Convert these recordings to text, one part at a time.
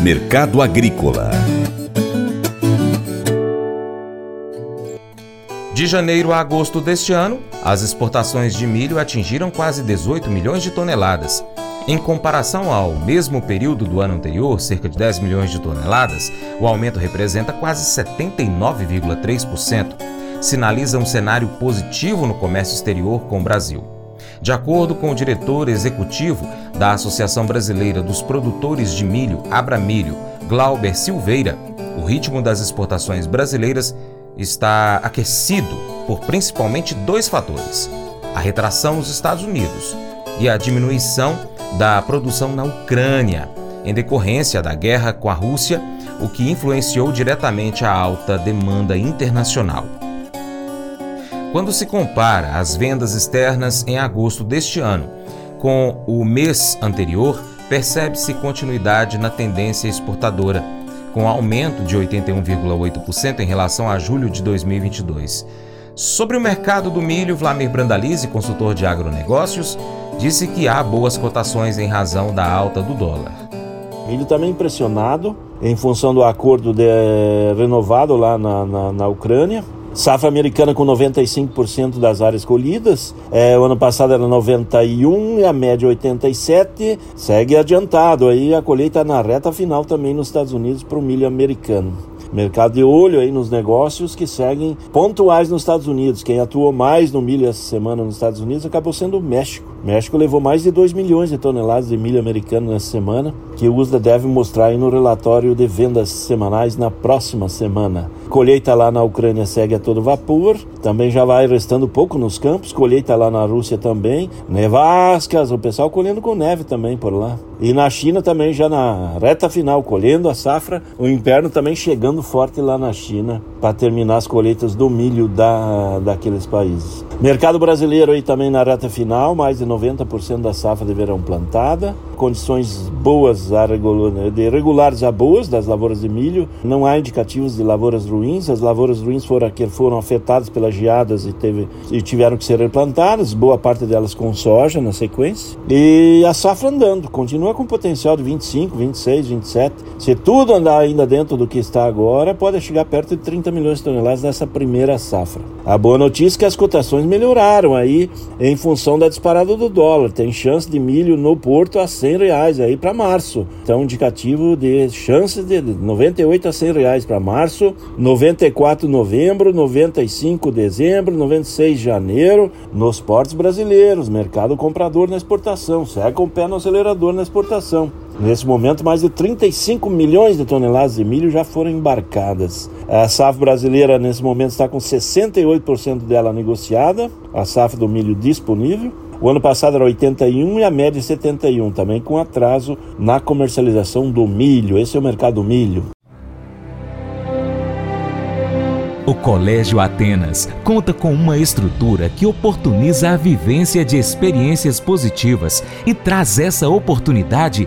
Mercado Agrícola De janeiro a agosto deste ano, as exportações de milho atingiram quase 18 milhões de toneladas. Em comparação ao mesmo período do ano anterior, cerca de 10 milhões de toneladas, o aumento representa quase 79,3%. Sinaliza um cenário positivo no comércio exterior com o Brasil. De acordo com o diretor executivo da Associação Brasileira dos Produtores de Milho, Abramilho, Glauber Silveira, o ritmo das exportações brasileiras está aquecido por principalmente dois fatores: a retração nos Estados Unidos e a diminuição da produção na Ucrânia, em decorrência da guerra com a Rússia, o que influenciou diretamente a alta demanda internacional. Quando se compara as vendas externas em agosto deste ano com o mês anterior, percebe-se continuidade na tendência exportadora com aumento de 81,8% em relação a julho de 2022. Sobre o mercado do milho, Vlamir Brandalize, consultor de agronegócios, disse que há boas cotações em razão da alta do dólar. Milho também impressionado em função do acordo de, renovado lá na, na, na Ucrânia. Safra americana com 95% das áreas colhidas. É, o ano passado era 91 e a média 87. Segue adiantado aí a colheita na reta final também nos Estados Unidos para o milho americano. Mercado de olho aí nos negócios que seguem pontuais nos Estados Unidos. Quem atuou mais no milho essa semana nos Estados Unidos acabou sendo o México. O México levou mais de 2 milhões de toneladas de milho americano nessa semana, que o USDA deve mostrar aí no relatório de vendas semanais na próxima semana. Colheita lá na Ucrânia segue a todo vapor, também já vai restando pouco nos campos. Colheita lá na Rússia também. Nevascas, o pessoal colhendo com neve também por lá. E na China também já na reta final, colhendo a safra. O inverno também chegando forte lá na China para terminar as colheitas do milho da, daqueles países. Mercado brasileiro aí também na reta final, mais de 90% da safra de verão plantada. Condições boas, de regulares a boas das lavouras de milho. Não há indicativos de lavouras ruins. As lavouras ruins foram, foram afetadas pelas geadas e, teve, e tiveram que ser replantadas, boa parte delas com soja na sequência. E a safra andando, continua com potencial de 25, 26, 27. Se tudo andar ainda dentro do que está agora, pode chegar perto de 30 milhões de toneladas nessa primeira safra. A boa notícia é que as cotações melhoraram aí em função da disparada do dólar. Tem chance de milho no porto a 100 reais aí para março. Então, indicativo de chances de 98 a 100 reais para março, 94 novembro, 95 dezembro, 96 janeiro nos portos brasileiros. Mercado comprador na exportação. Segue com o pé no acelerador na exportação. Nesse momento, mais de 35 milhões de toneladas de milho já foram embarcadas. A safra brasileira, nesse momento, está com 68% dela negociada, a safra do milho disponível. O ano passado era 81 e a média 71, também com atraso na comercialização do milho. Esse é o mercado do milho. O Colégio Atenas conta com uma estrutura que oportuniza a vivência de experiências positivas e traz essa oportunidade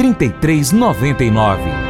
3399.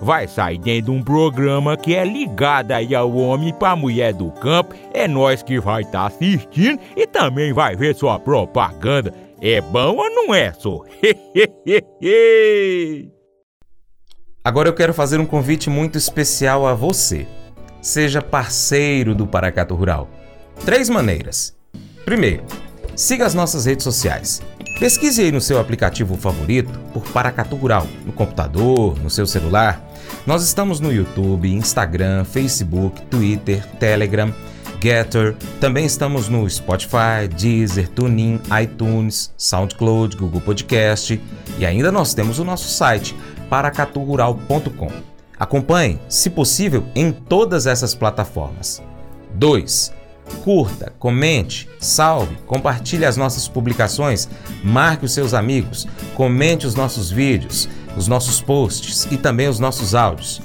vai sair dentro de um programa que é ligado aí ao homem para mulher do campo. É nós que vai estar tá assistindo e também vai ver sua propaganda. É bom ou não é, só? Agora eu quero fazer um convite muito especial a você. Seja parceiro do Paracato Rural. Três maneiras. Primeiro, siga as nossas redes sociais. Pesquise aí no seu aplicativo favorito por Paracatu Rural, no computador, no seu celular. Nós estamos no YouTube, Instagram, Facebook, Twitter, Telegram, Getter. Também estamos no Spotify, Deezer, TuneIn, iTunes, SoundCloud, Google Podcast e ainda nós temos o nosso site paracaturural.com. Acompanhe, se possível, em todas essas plataformas. 2. Curta, comente, salve, compartilhe as nossas publicações, marque os seus amigos, comente os nossos vídeos, os nossos posts e também os nossos áudios.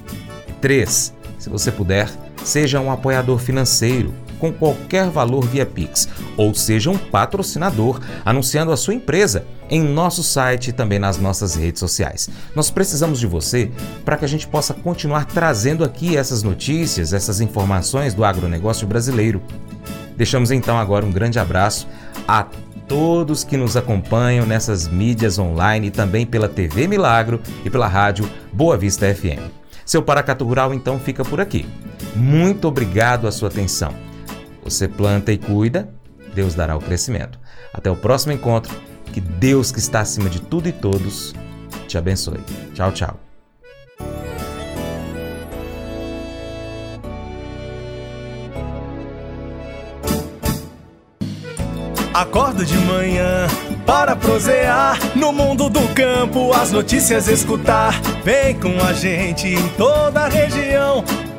3. Se você puder, seja um apoiador financeiro com qualquer valor via Pix, ou seja um patrocinador anunciando a sua empresa em nosso site e também nas nossas redes sociais. Nós precisamos de você para que a gente possa continuar trazendo aqui essas notícias, essas informações do agronegócio brasileiro. Deixamos então agora um grande abraço a todos que nos acompanham nessas mídias online e também pela TV Milagro e pela rádio Boa Vista FM. Seu Paracato Rural então fica por aqui. Muito obrigado a sua atenção. Você planta e cuida, Deus dará o crescimento. Até o próximo encontro. Que Deus, que está acima de tudo e todos, te abençoe. Tchau, tchau. Acordo de manhã para prosear no mundo do campo, as notícias escutar. Vem com a gente em toda a região